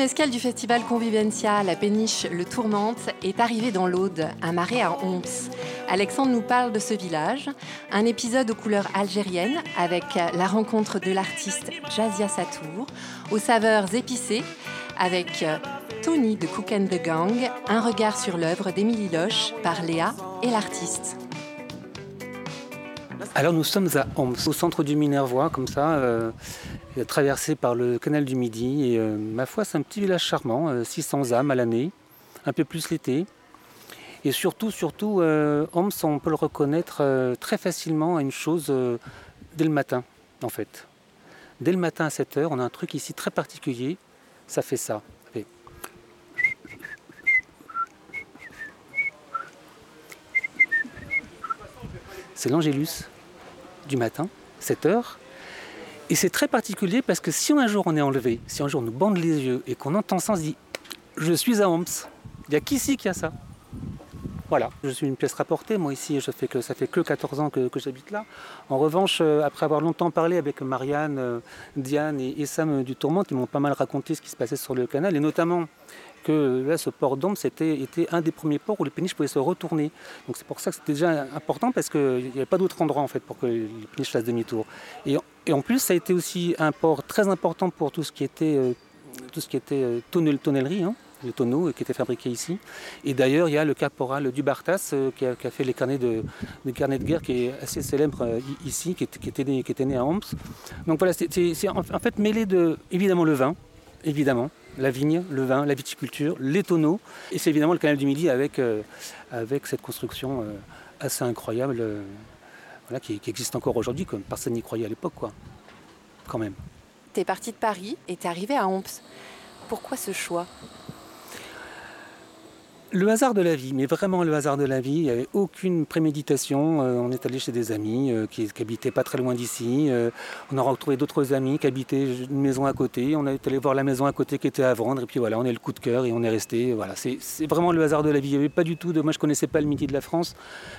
Deuxième escale du festival Convivencia, la péniche Le Tourmente, est arrivée dans l'Aude, un marais à Homs. Alexandre nous parle de ce village, un épisode aux couleurs algériennes avec la rencontre de l'artiste Jazia Satour, aux saveurs épicées avec Tony de Cook and the Gang, un regard sur l'œuvre d'Émilie Loche par Léa et l'artiste. Alors nous sommes à Homs, au centre du Minervois, comme ça. Euh, traversé par le canal du Midi. Et euh, ma foi, c'est un petit village charmant, 600 euh, âmes à l'année, un peu plus l'été. Et surtout, surtout, euh, Homs, on peut le reconnaître très facilement à une chose dès le matin, en fait. Dès le matin à 7 h on a un truc ici très particulier, ça fait ça. C'est l'Angélus du matin, 7 heures. Et c'est très particulier parce que si un jour on est enlevé, si un jour on nous bande les yeux et qu'on entend ça, on se dit Je suis à Homs. Il n'y a qu'ici qui a ça? Voilà, je suis une pièce rapportée. Moi, ici, je fais que, ça fait que 14 ans que, j'habite là. En revanche, euh, après avoir longtemps parlé avec Marianne, euh, Diane et, Sam du Tourmente, ils m'ont pas mal raconté ce qui se passait sur le canal, et notamment que là, ce port d'Homs était, était, un des premiers ports où les péniches pouvaient se retourner. Donc c'est pour ça que c'était déjà important parce qu'il n'y avait pas d'autre endroit en fait pour que les péniches fassent demi-tour. Et en plus, ça a été aussi un port très important pour tout ce qui était, euh, tout ce qui était euh, tonnellerie, hein, les tonneaux euh, qui étaient fabriqués ici. Et d'ailleurs, il y a le caporal Dubartas qui, a, qui, a, fait les carnets de, carnets de guerre qui est assez célèbre ici, qui, était, né, qui était né à Homs. Donc voilà, c'est en, fait mêlé de, évidemment, le vin, évidemment, la vigne, le vin, la viticulture, les tonneaux, et c'est évidemment le canal du Midi avec, avec cette construction assez incroyable qui, existe encore aujourd'hui, comme personne n'y croyait à l'époque, quoi. Quand même. Tu es parti de Paris et tu es arrivé à Homs. Pourquoi ce choix? Le hasard de la vie, mais vraiment le hasard de la vie. Il n'y avait aucune préméditation. Euh, on est allé chez des amis euh, qui, habitaient pas très loin d'ici. Euh, on a retrouvé d'autres amis qui habitaient une maison à côté. On est allé voir la maison à côté qui était à vendre. Et puis voilà, on est le coup de cœur et on est resté. Voilà, c'est vraiment le hasard de la vie. Il n'y avait pas du tout. Moi, je connaissais pas le midi de la France.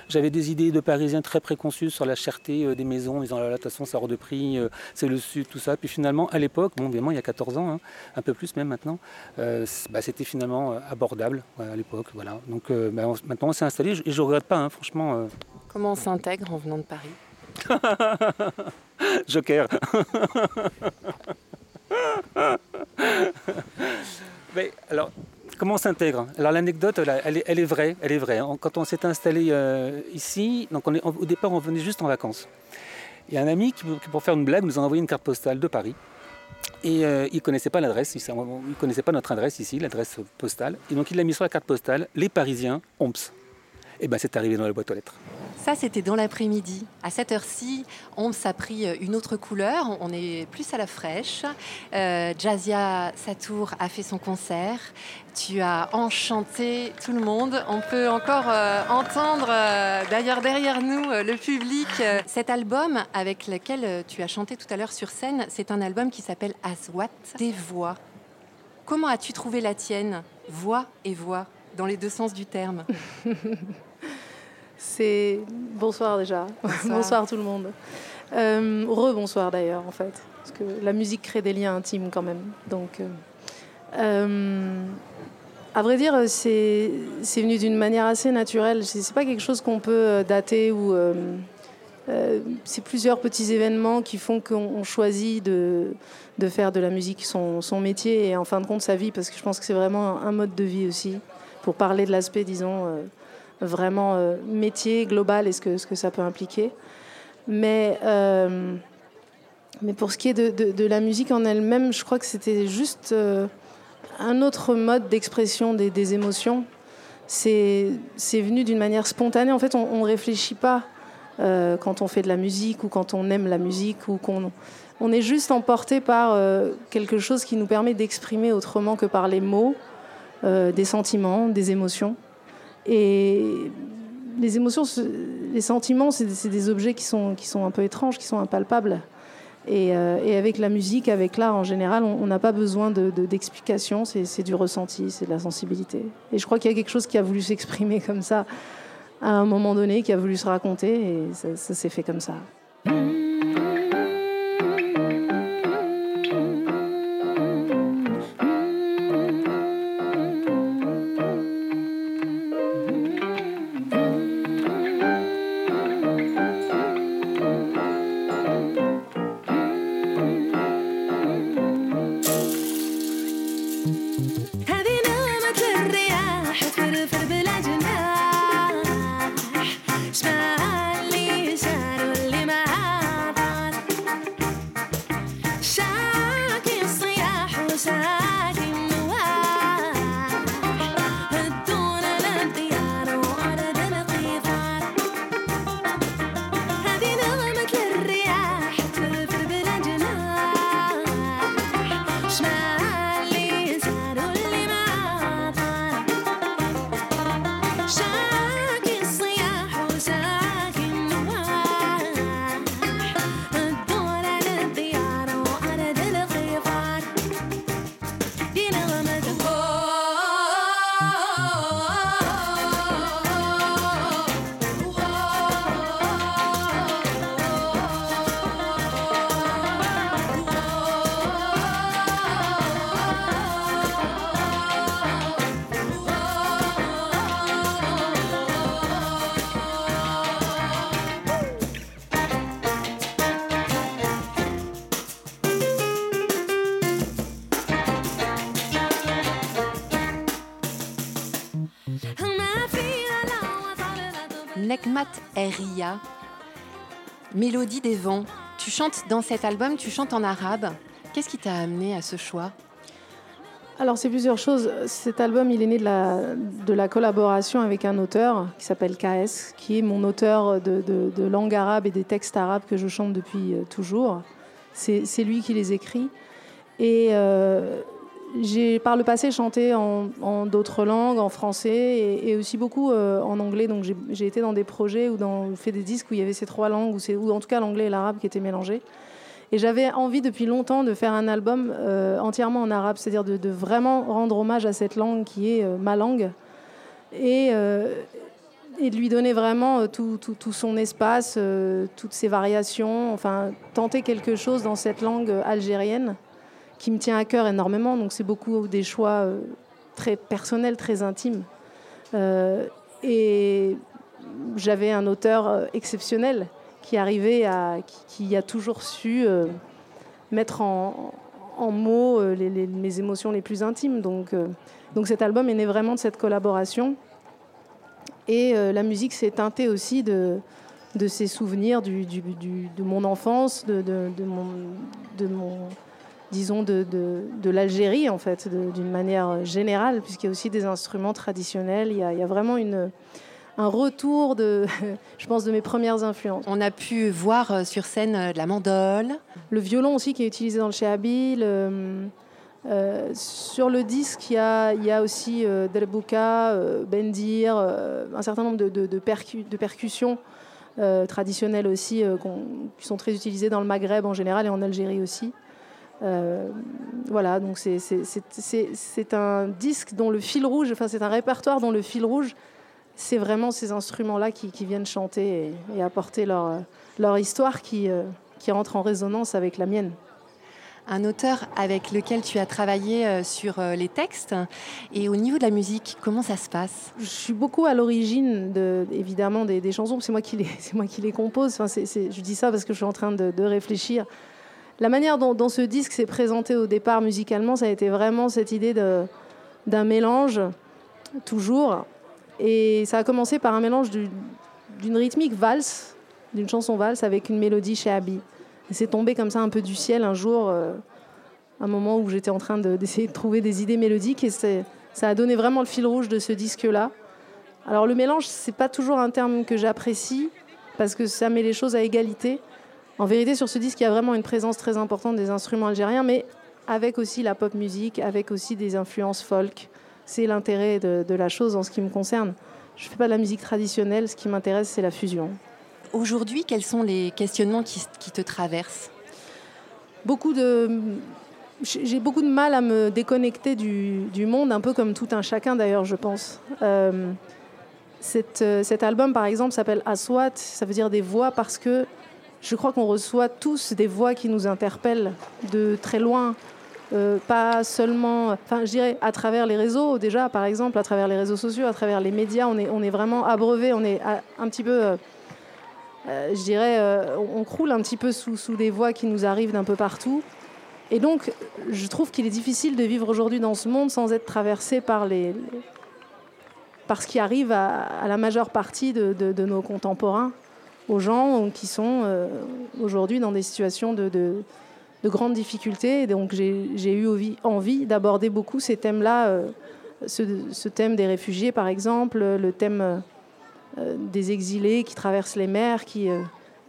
J'avais des idées de Parisiens très préconçues sur la cherté des maisons, en disant là, de toute façon, ça hors de prix, c'est le sud, tout ça. Puis finalement, à l'époque, bon, évidemment, il y a 14 ans, hein, un peu plus même maintenant, bah, c'était finalement abordable à l'époque. Voilà. Donc euh, bah, maintenant on s'est installé et je ne regrette pas, hein, franchement. Euh. Comment on s'intègre en venant de Paris? Joker. Mais alors, comment on s'intègre? Alors l'anecdote, elle, est vraie, elle est vraie. Quand on s'est installé euh, ici, donc on est, au départ on venait juste en vacances. Il y a un ami qui, pour faire une blague, nous a envoyé une carte postale de Paris. Et euh, il ne connaissait pas l'adresse, il ne connaissait pas notre adresse ici, l'adresse postale. Et donc il l'a mis sur la carte postale, les Parisiens, Homs. Et bien c'est arrivé dans la boîte aux lettres. Ça, c'était dans l'après-midi. À cette heure-ci, Homs a pris une autre couleur. On est plus à la fraîche. Euh, Jazia Satour a fait son concert. Tu as enchanté tout le monde. On peut encore euh, entendre, euh, d'ailleurs derrière nous, le public. cet album avec lequel tu as chanté tout à l'heure sur scène, c'est un album qui s'appelle Aswat, des voix. Comment as-tu trouvé la tienne? Voix et voix, dans les deux sens du terme C'est bonsoir déjà. Bonsoir, tout le monde. Euh, Re-bonsoir d'ailleurs en fait, parce que la musique crée des liens intimes quand même. Donc, euh, euh, à vrai dire, c'est venu d'une manière assez naturelle. C'est pas quelque chose qu'on peut dater ou c'est plusieurs petits événements qui font qu'on choisit de, de, faire de la musique son, son, métier et en fin de compte sa vie, parce que je pense que c'est vraiment un mode de vie aussi, pour parler de l'aspect, disons, vraiment euh, métier global et ce que, ce que ça peut impliquer. Mais, euh, mais pour ce qui est de, de, la musique en elle-même, je crois que c'était juste euh, un autre mode d'expression des, des, émotions. C'est venu d'une manière spontanée. En fait, on ne réfléchit pas quand on fait de la musique ou quand on aime la musique ou qu'on on est juste emporté par quelque chose qui nous permet d'exprimer autrement que par les mots des sentiments, des émotions. Et les émotions, les sentiments, c'est des objets qui sont, qui sont un peu étranges, qui sont impalpables. Et, euh, avec la musique, avec l'art en général, on n'a pas besoin d'explications, de, c'est du ressenti, c'est de la sensibilité. Et je crois qu'il y a quelque chose qui a voulu s'exprimer comme ça à un moment donné, qui a voulu se raconter, et ça s'est fait comme ça. Hekmat Eria, Mélodie des vents. Tu chantes dans cet album, tu chantes en arabe. Qu'est-ce qui t'a amené à ce choix? Alors c'est plusieurs choses. Cet album, il est né de la, collaboration avec un auteur qui s'appelle KS, qui est mon auteur de, de, langue arabe et des textes arabes que je chante depuis euh, toujours. C'est lui qui les écrit. Et euh, j'ai par le passé chanté en, d'autres langues, en français et, aussi beaucoup euh, en anglais. Donc j'ai été dans des projets ou fait des disques où il y avait ces trois langues, ou, en tout cas l'anglais et l'arabe qui étaient mélangés. Et j'avais envie depuis longtemps de faire un album euh, entièrement en arabe, c'est-à-dire de, vraiment rendre hommage à cette langue qui est euh, ma langue et, de lui donner vraiment tout son espace, toutes ses variations, enfin tenter quelque chose dans cette langue algérienne qui me tient à cœur énormément. Donc c'est beaucoup des choix euh, très personnels, très intimes. Euh, et j'avais un auteur euh, exceptionnel qui arrivait à, qui, a toujours su mettre en, mots mes émotions les plus intimes. Donc, donc cet album est né vraiment de cette collaboration. Et la musique s'est teintée aussi de, de ces souvenirs du, du, de mon enfance, de, de de mon disons, de, de, l'Algérie, en fait, d'une manière générale, puisqu'il y a aussi des instruments traditionnels. Il y a, il y a vraiment une, un retour, de, je pense, de mes premières influences. On a pu voir euh, sur scène euh, de la mandole. Le violon aussi qui est utilisé dans le Shehabil. Euh, euh, sur le disque, il y a, il y a aussi euh, Delbouka, Bendir, un certain nombre de, de, de, de percussions traditionnelles aussi qui sont très utilisées dans le Maghreb en général et en Algérie aussi. Euh, voilà, donc c'est un disque dont le fil rouge, enfin c'est un répertoire dont le fil rouge, c'est vraiment ces instruments-là qui, qui, viennent chanter et, apporter leur, leur histoire qui, euh, qui rentre en résonance avec la mienne un auteur avec lequel tu as travaillé euh, sur les textes. Et au niveau de la musique, comment ça se passe? Je suis beaucoup à l'origine, de, évidemment, des, des chansons. C'est moi qui les, c'est moi qui les compose. Enfin, je dis ça parce que je suis en train de, de réfléchir la manière dont, ce disque s'est présenté au départ musicalement, ça a été vraiment cette idée d'un mélange, toujours. Et ça a commencé par un mélange d'une rythmique valse, d'une chanson valse avec une mélodie chez Abby. C'est tombé comme ça un peu du ciel un jour, euh, un moment où j'étais en train d'essayer de, trouver des idées mélodiques et ça a donné vraiment le fil rouge de ce disque-là. Alors le mélange, c'est pas toujours un terme que j'apprécie parce que ça met les choses à égalité. En vérité, sur ce disque, il y a vraiment une présence très importante des instruments algériens, mais avec aussi la pop musique, avec aussi des influences folk. C'est l'intérêt de, la chose en ce qui me concerne. Je ne fais pas de la musique traditionnelle, ce qui m'intéresse, c'est la fusion. Aujourd'hui, quels sont les questionnements qui, te traversent? Beaucoup de. J'ai beaucoup de mal à me déconnecter du, monde, un peu comme tout un chacun d'ailleurs, je pense. Euh, euh, cet album, par exemple, s'appelle Aswat, ça veut dire des voix parce que je crois qu'on reçoit tous des voix qui nous interpellent de très loin, euh, pas seulement, enfin je dirais à travers les réseaux déjà, par exemple, à travers les réseaux sociaux, à travers les médias, on est, vraiment abreuvé, on est un petit peu, euh, euh, je dirais, on croule un petit peu sous, sous des voix qui nous arrivent d'un peu partout. Et donc, je trouve qu'il est difficile de vivre aujourd'hui dans ce monde sans être traversé par les, par ce qui arrive à, la majeure partie de nos contemporains aux gens qui sont euh, aujourd'hui dans des situations de, de, grandes difficultés. donc j'ai eu envie d'aborder beaucoup ces thèmes-là, euh, ce, thème des réfugiés par exemple, le thème euh, des exilés qui traversent les mers, qui,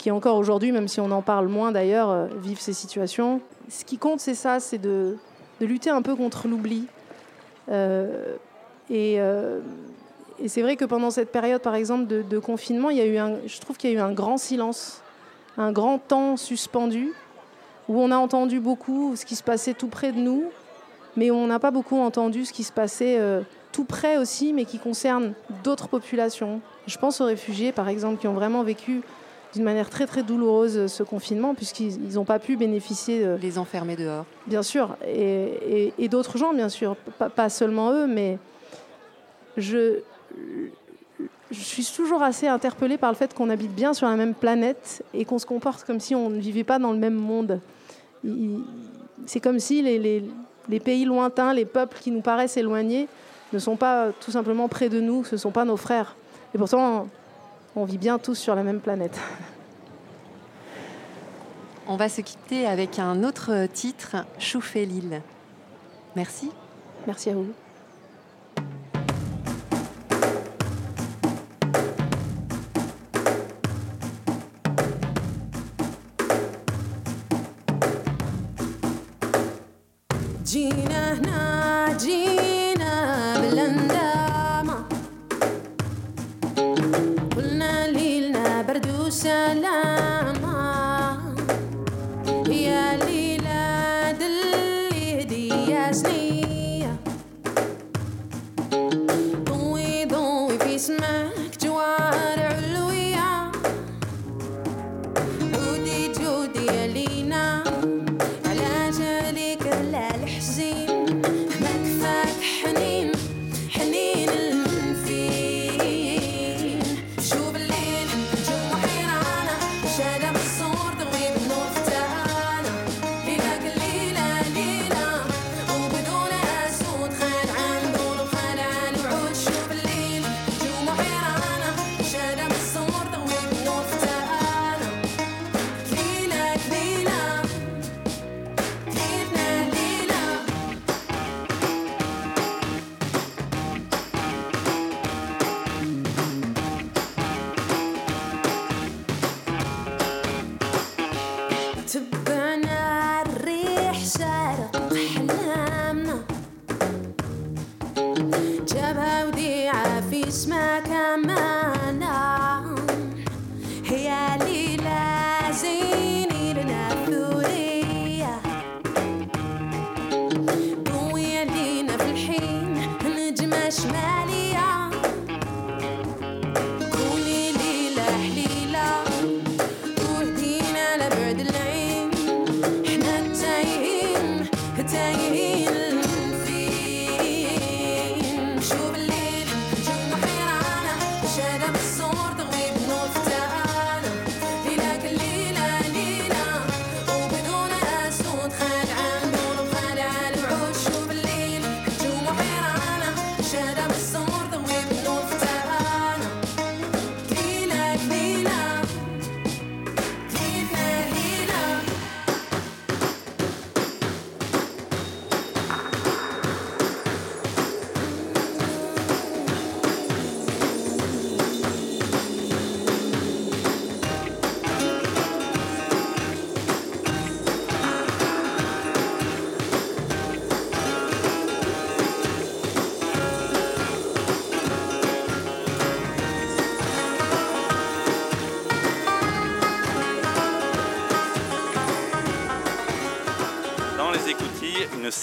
encore aujourd'hui, même si on en parle moins d'ailleurs, vivent ces situations. Ce qui compte, c'est ça, c'est de, lutter un peu contre l'oubli. et et c'est vrai que pendant cette période, par exemple, de, confinement, il y a eu un, je trouve qu'il y a eu un grand silence, un grand temps suspendu, où on a entendu beaucoup ce qui se passait tout près de nous, mais on n'a pas beaucoup entendu ce qui se passait euh, tout près aussi, mais qui concerne d'autres populations. Je pense aux réfugiés, par exemple, qui ont vraiment vécu d'une manière très très douloureuse ce confinement, puisqu'ils n'ont pas pu bénéficier. De... Les enfermer dehors. Bien sûr, et, d'autres gens, bien sûr, pas, pas seulement eux, mais je, je suis toujours assez interpellée par le fait qu'on habite bien sur la même planète et qu'on se comporte comme si on ne vivait pas dans le même monde. C'est comme si les, les, pays lointains, les peuples qui nous paraissent éloignés, ne sont pas tout simplement près de nous, ce ne sont pas nos frères. Et pourtant, on vit bien tous sur la même planète. On va se quitter avec un autre titre, Chouffé l'île. Merci. Merci à vous. Gina,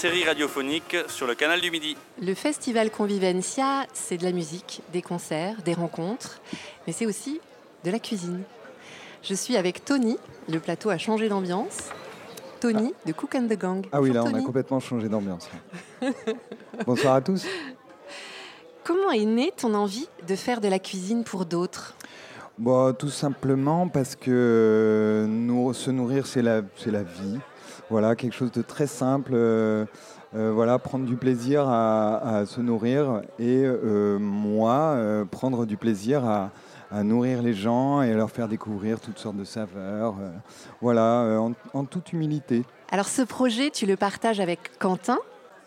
série radiophonique sur le canal du Midi. Le festival Convivencia, c'est de la musique, des concerts, des rencontres, mais c'est aussi de la cuisine. Je suis avec Tony, le plateau a changé d'ambiance. Tony de Cook and the Gang. Ah oui, là on a complètement changé d'ambiance. Bonsoir à tous. Comment est née ton envie de faire de la cuisine pour d'autres? Bon, Tout simplement parce que nous, se nourrir, c'est la, la vie. Voilà, quelque chose de très simple. Euh, euh, voilà, prendre du plaisir à, se nourrir et euh, moi, prendre du plaisir à, nourrir les gens et à leur faire découvrir toutes sortes de saveurs. voilà, en toute humilité. Alors ce projet, tu le partages avec Quentin,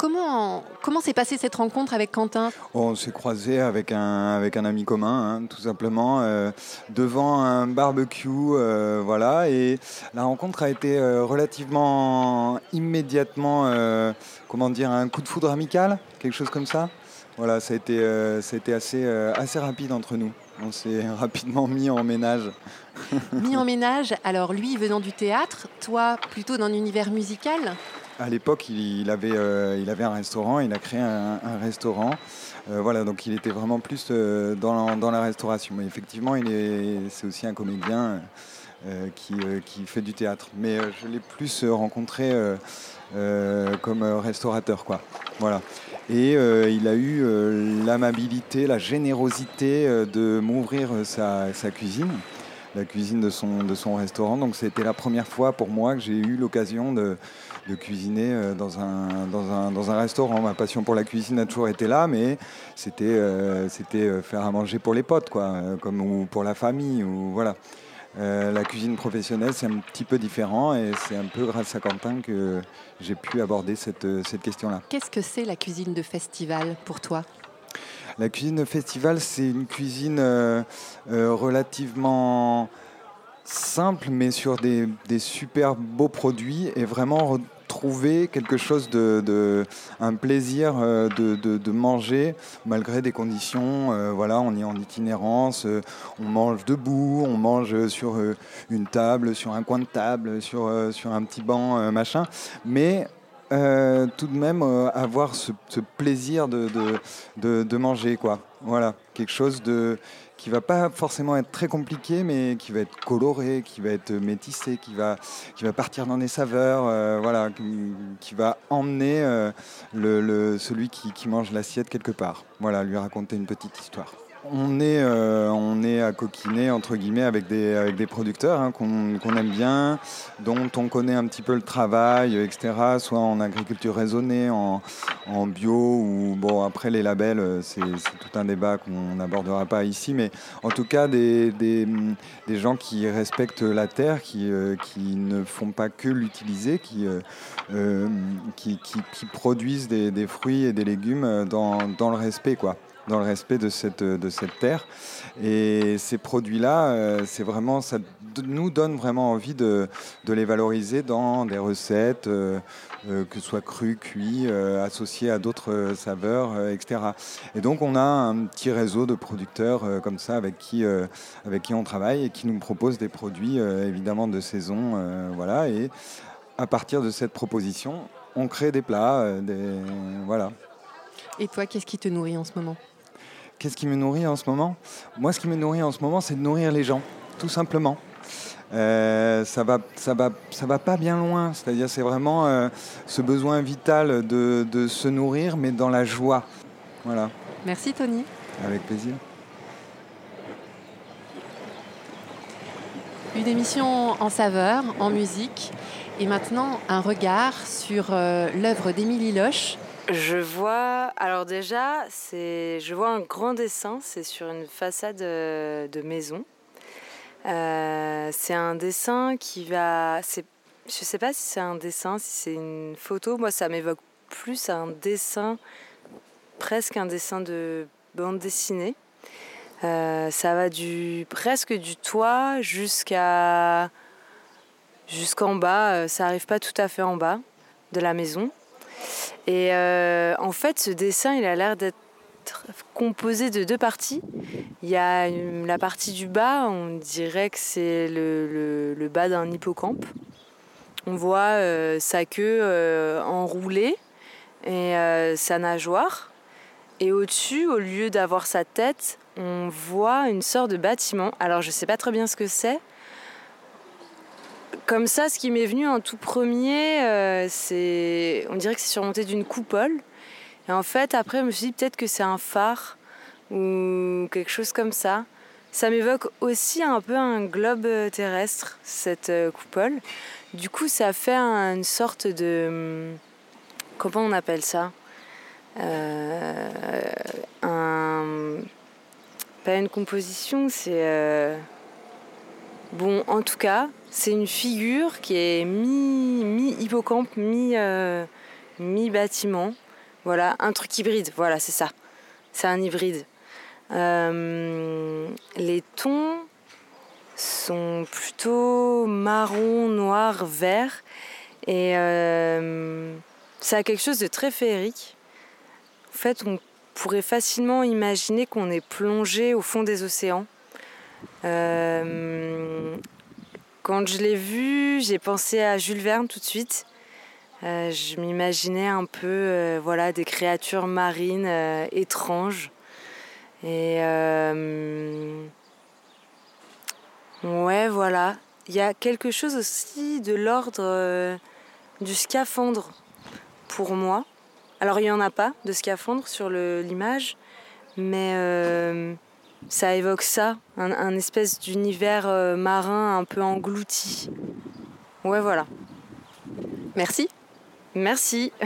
Comment, comment s'est passée cette rencontre avec Quentin? On s'est croisé avec un, avec un ami commun, hein, tout simplement, euh, devant un barbecue. Euh, voilà, et la rencontre a été euh, relativement immédiatement, comment dire, un coup de foudre amical, quelque chose comme ça. Voilà, ça a été, ça a été assez, assez rapide entre nous. On s'est rapidement mis en ménage. mis en ménage, alors lui venant du théâtre, toi plutôt d'un univers musical? À l'époque, il, avait, euh, il avait un restaurant, il a créé un, restaurant. Euh, voilà, donc il était vraiment plus euh, dans, la restauration. Mais effectivement, c'est aussi un comédien qui, fait du théâtre. Mais je l'ai plus rencontré comme restaurateur, quoi. Voilà. Et il a eu l'amabilité, la générosité de m'ouvrir sa, cuisine. la cuisine de son restaurant. Donc c'était la première fois pour moi que j'ai eu l'occasion de, de, cuisiner euh, dans un, dans, un, dans un, restaurant. Ma passion pour la cuisine a toujours été là, mais c'était euh, c'était faire à manger pour les potes, quoi, comme, ou pour la famille. Ou, voilà. la cuisine professionnelle, c'est un petit peu différent et c'est un peu grâce à Quentin que j'ai pu aborder cette, cette question-là. Qu'est-ce que c'est la cuisine de festival pour toi? La cuisine de festival, c'est une cuisine euh, euh, relativement simple, mais sur des, super beaux produits et vraiment retrouver quelque chose de, un plaisir euh, de, manger malgré des conditions. voilà, on est en itinérance, on mange debout, on mange sur une table, sur un coin de table, sur, un petit banc, machin, mais euh, tout de même euh, avoir ce, plaisir de, manger. Quoi. Voilà, quelque chose de, qui va pas forcément être très compliqué, mais qui va être coloré, qui va être métissé, qui va, qui va partir dans des saveurs, euh, voilà, qui, va emmener le, celui qui mange l'assiette quelque part. Voilà, lui raconter une petite histoire. On est, euh, on est à coquiner entre guillemets avec des, avec des producteurs hein, qu'on aime bien, dont on connaît un petit peu le travail, etc. Soit en agriculture raisonnée, en, bio ou bon après les labels, euh, c'est tout un débat qu'on n'abordera pas ici, mais en tout cas des, des, des gens qui respectent la terre, qui, euh, qui ne font pas que l'utiliser, qui, qui, qui, produisent des, des, fruits et des légumes dans, dans le respect quoi dans le respect de cette, de cette terre. Et ces produits-là, euh, c'est vraiment, ça nous donne vraiment envie de, de les valoriser dans des recettes, euh, euh, que ce soit cru, cuit, associés à d'autres saveurs, etc. Et donc on a un petit réseau de producteurs comme ça avec qui, avec qui on travaille et qui nous proposent des produits évidemment de saison. voilà, et à partir de cette proposition, on crée des plats. Des, voilà. Et toi, qu'est-ce qui te nourrit en ce moment? Qu'est-ce qui me nourrit en ce moment? Moi, ce qui me nourrit en ce moment, c'est de nourrir les gens, tout simplement. Euh, ça va, ça va, ça va pas bien loin. C'est-à-dire, c'est vraiment euh, ce besoin vital de, de, se nourrir, mais dans la joie. Voilà. Merci Tony. Avec plaisir. Une émission en saveur, en musique, et maintenant un regard sur euh, l'œuvre d'Émilie Loche, je vois, alors déjà, c'est, je vois un grand dessin, c'est sur une façade euh, de maison. Euh, c'est un dessin qui va, c'est, je sais pas si c'est un dessin, si c'est une photo. Moi, ça m'évoque plus un dessin, presque un dessin de bande dessinée. Euh, ça va du presque du toit jusqu'à jusqu'en bas. Ça arrive pas tout à fait en bas de la maison. Et euh, en fait, ce dessin, il a l'air d'être composé de deux parties. Il y a la partie du bas, on dirait que c'est le, le, bas d'un hippocampe. On voit euh, sa queue euh, enroulée et sa nageoire. Et au-dessus, au lieu d'avoir sa tête, on voit une sorte de bâtiment. Alors je ne sais pas très bien ce que c'est, comme ça, ce qui m'est venu en tout premier, euh, c'est. On dirait que c'est surmonté d'une coupole. Et en fait, après, je me suis dit peut-être que c'est un phare ou quelque chose comme ça. Ça m'évoque aussi un peu un globe terrestre, cette euh, coupole. Du coup, ça fait une sorte de. Comment on appelle ça? Euh, un, Pas une composition, c'est. Bon, en tout cas, c'est une figure qui est mi-hippocampe, mi, euh, Voilà, un truc hybride. Voilà, c'est ça. C'est un hybride. Euh, les tons sont plutôt marron, noir, vert. Et euh, ça a quelque chose de très féerique. En fait, on pourrait facilement imaginer qu'on est plongé au fond des océans. Quand je l'ai vu, j'ai pensé à Jules Verne tout de suite. Euh, je m'imaginais un peu euh, voilà, des créatures marines euh, étranges. Et ouais, voilà. Il y a quelque chose aussi de l'ordre du scaphandre pour moi. Alors il n'y en a pas de scaphandre sur l'image, mais ça évoque ça, un, espèce d'univers marin un peu englouti. Ouais, voilà. Merci. Merci.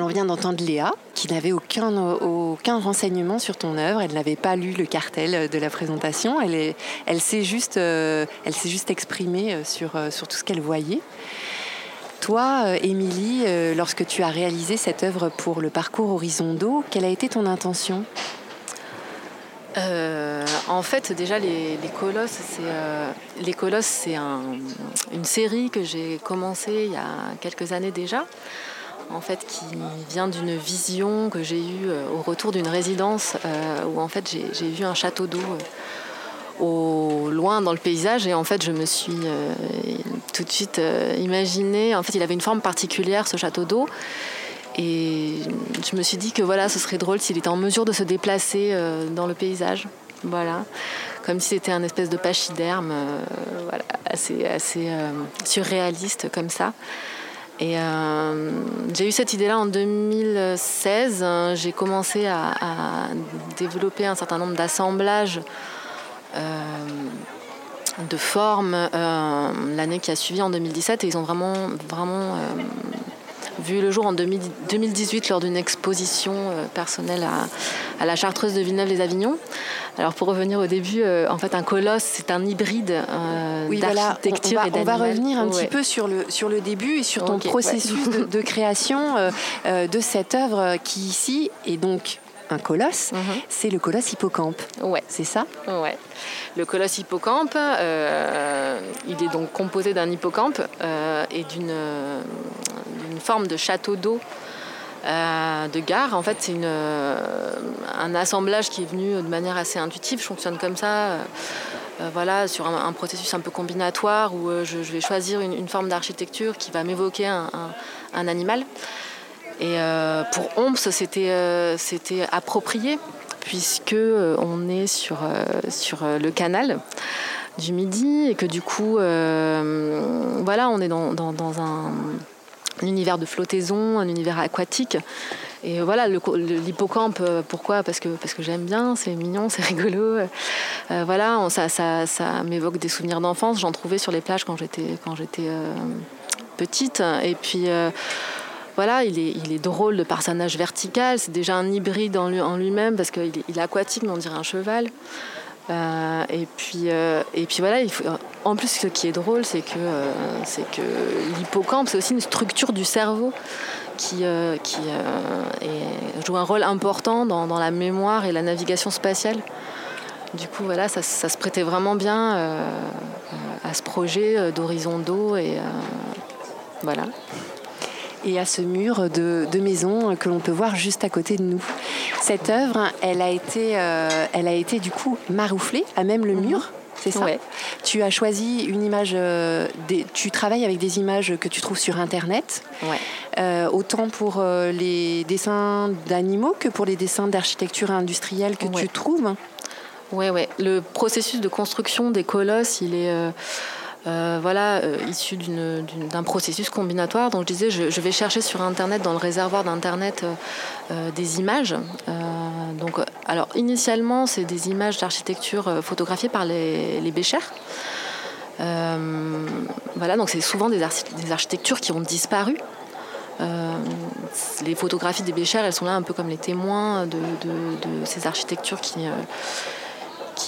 on vient d'entendre Léa, qui n'avait aucun, renseignement sur ton œuvre. Elle n'avait pas lu le cartel de la présentation. Elle, euh, s'est juste exprimée euh, sur, euh, sur tout ce qu'elle voyait. Toi, Émilie, lorsque tu as réalisé cette œuvre pour le parcours Horizon d'eau, quelle a été ton intention? En fait, déjà, les, Colosses, c'est, les Colosses, c'est une série que j'ai commencée il y a quelques années déjà en fait, qui vient d'une vision que j'ai eue euh, au retour d'une résidence euh, où en fait j'ai vu un château d'eau euh, au loin dans le paysage. Et en fait je me suis tout de suite imaginé en fait il avait une forme particulière ce château d'eau et je me suis dit que voilà ce serait drôle s'il était en mesure de se déplacer dans le paysage. Voilà. Comme si c'était un espèce de pachyderme voilà assez assez surréaliste comme ça. Et euh, j'ai eu cette idée-là en 2016. J'ai commencé à, développer un certain nombre d'assemblages euh, de formes euh, l'année qui a suivi en 2017 et ils ont vraiment, vraiment vu le jour en 2018 lors d'une exposition euh, personnelle à, la Chartreuse de Villeneuve-les-Avignon. Alors pour revenir au début, euh, en fait un colosse c'est un hybride euh, d'architecture on, on, va revenir un petit peu sur le, sur le début et sur ton processus de, création de cette œuvre qui ici est donc un colosse, mhm. c'est le colosse hippocampe. Ouais. C'est ça? Ouais. Le colosse hippocampe, il est donc composé d'un hippocampe et d'une forme de château d'eau euh, de gare. En fait, c'est euh, un assemblage qui est venu de manière assez intuitive. Je fonctionne comme ça, euh, voilà, sur un, processus un peu combinatoire où je, vais choisir une, forme d'architecture qui va m'évoquer un, animal. Et pour c'était c'était approprié puisque on est sur, sur le canal du Midi et que du coup, voilà, on est dans, dans un un univers de flottaison, un univers aquatique. Et voilà, l'hippocampe, euh, pourquoi? Parce que, j'aime bien, c'est mignon, c'est rigolo. Euh, voilà, ça, m'évoque des souvenirs d'enfance. J'en trouvais sur les plages quand j'étais, euh, petite. Et puis, voilà, il est, il est drôle, le personnage vertical. C'est déjà un hybride en, lui, en lui-même parce qu'il est, il est aquatique, mais on dirait un cheval. Euh, et, puis, euh, et puis voilà, en plus ce qui est drôle, c'est que, euh, que l'hippocampe, c'est aussi une structure du cerveau qui, joue un rôle important dans, dans, la mémoire et la navigation spatiale. Du coup, voilà, ça, ça se prêtait vraiment bien à ce projet d'horizon d'eau et voilà et à ce mur de, de maison que l'on peut voir juste à côté de nous. Cette œuvre, elle a été, euh, elle a été du coup marouflée à même le mhm. mur. C'est ça. Tu as choisi une image. Euh, des, tu travailles avec des images que tu trouves sur Internet. Ouais. Euh, autant pour les dessins d'animaux que pour les dessins d'architecture industrielle que tu trouves. Oui, ouais. Le processus de construction des colosses, il est euh, voilà, euh, issu d'un processus combinatoire. Donc je disais, je, vais chercher sur Internet, dans le réservoir d'Internet, euh, des images. donc, alors initialement, c'est des images d'architecture photographiées par les, les Béchers. voilà, donc c'est souvent des, architectures qui ont disparu. les photographies des Béchers, elles sont là un peu comme les témoins de, de ces architectures qui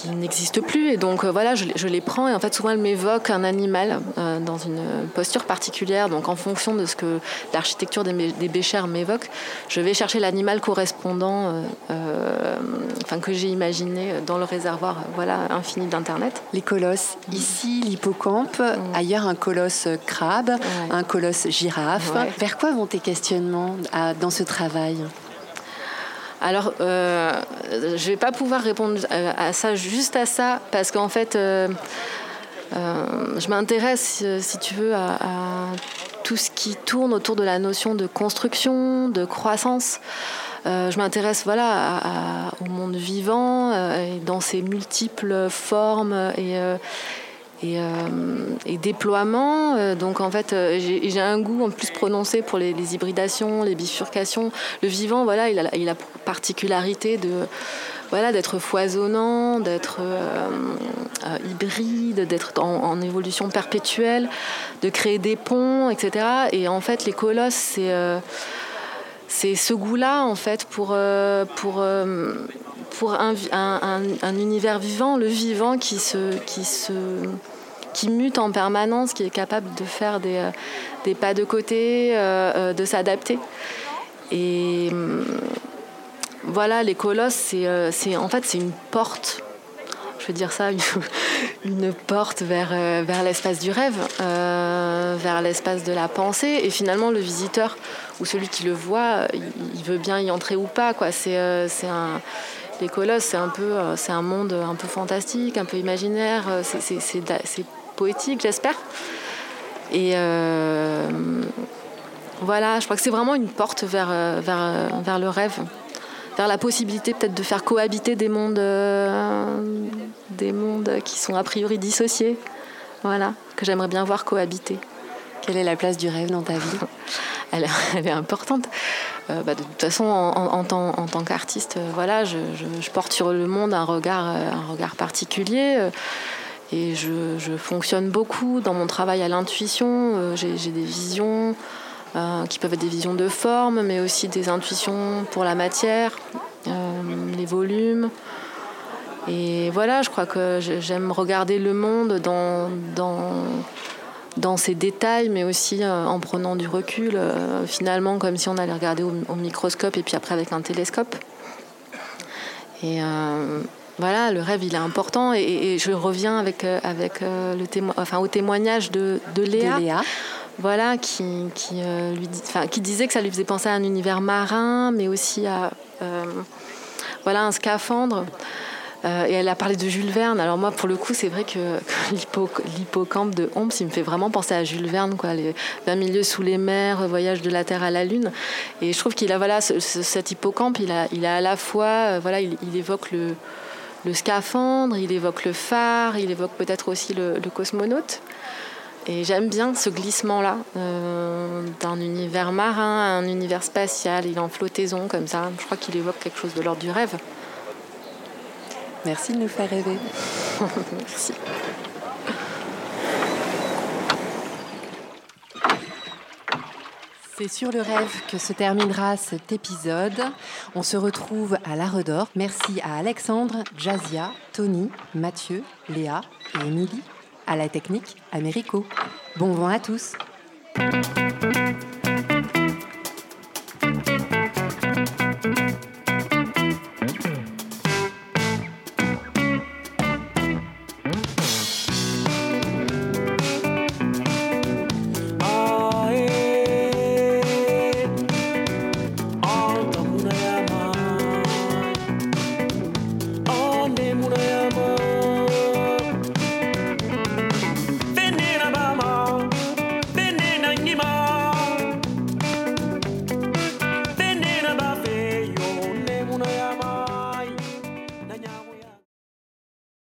qui n'existe plus. Et donc euh, voilà, je, les prends et en fait souvent elles m'évoquent un animal euh, dans une posture particulière. Donc en fonction de ce que l'architecture des, des béchères m'évoque, je vais chercher l'animal correspondant, euh, enfin que j'ai imaginé dans le réservoir, voilà, infini d'internet. Les colosses, ici l'hippocampe, ailleurs un colosse crabe, un colosse girafe. Vers quoi vont tes questionnements dans ce travail? Alors, euh, je ne vais pas pouvoir répondre à ça, juste à ça, parce qu'en fait, euh, euh, je m'intéresse, si tu veux, à, tout ce qui tourne autour de la notion de construction, de croissance. je m'intéresse voilà, au monde vivant et dans ses multiples formes et et, déploiement. donc en fait, j'ai un goût en plus prononcé pour les, hybridations, les bifurcations. Le vivant, voilà, il a, il a particularité de voilà, d'être foisonnant, d'être euh, euh, hybride, d'être en, évolution perpétuelle, de créer des ponts, etc. Et en fait, les colosses, c'est euh, c'est ce goût-là, en fait, pour, pour, pour un, un, univers vivant, le vivant qui se, qui se qui mute en permanence, qui est capable de faire des, des pas de côté, de s'adapter. Et voilà, les colosses, euh, c'est en fait c'est une porte. Je veux dire ça, une, porte vers, euh, vers l'espace du rêve, euh, vers l'espace de la pensée. Et finalement, le visiteur ou celui qui le voit, il, veut bien y entrer ou pas. Quoi. C'est, un, les colosses, c'est un peu, c'est un monde un peu fantastique, un peu imaginaire. C'est, poétique, j'espère. Et voilà, je crois que c'est vraiment une porte vers, vers, vers le rêve vers la possibilité peut-être de faire cohabiter des mondes, euh, des mondes qui sont a priori dissociés. Voilà, que j'aimerais bien voir cohabiter. Quelle est la place du rêve dans ta vie elle, est importante. Euh, bah, de toute façon, en, tant, en tant qu'artiste, euh, voilà, je, porte sur le monde un regard, un regard particulier. et je, je, fonctionne beaucoup dans mon travail à l'intuition. J'ai des visions. Euh, qui peuvent être des visions de forme, mais aussi des intuitions pour la matière, euh, les volumes. Et voilà, je crois que j'aime regarder le monde dans, dans, dans ses détails, mais aussi euh, en prenant du recul, finalement, comme si on allait regarder au, microscope et puis après avec un télescope. Et voilà, le rêve, il est important. Et, je reviens avec, avec le enfin, au témoignage de, de Léa. De Léa voilà, qui, euh, lui qui disait que ça lui faisait penser à un univers marin, mais aussi à euh, voilà, un scaphandre. Euh, et elle a parlé de Jules Verne. Alors moi, pour le coup, c'est vrai que, l'hippocampe de Homs, il me fait vraiment penser à Jules Verne, quoi, les 20 milieux sous les mers, voyage de la Terre à la Lune. Et je trouve qu'il a voilà, cet hippocampe, il a, à la fois, voilà, il, évoque le, le, scaphandre, il évoque le phare, il évoque peut-être aussi le, le cosmonaute. Et j'aime bien ce glissement-là euh, d'un univers marin à un univers spatial. Il est en flottaison comme ça. Je crois qu'il évoque quelque chose de l'ordre du rêve. Merci de nous faire rêver. Merci. C'est sur le rêve que se terminera cet épisode. On se retrouve à la Redor. Merci à Alexandre, Jazia, Tony, Mathieu, Léa et Émilie à la technique Américo. Bon vent à tous.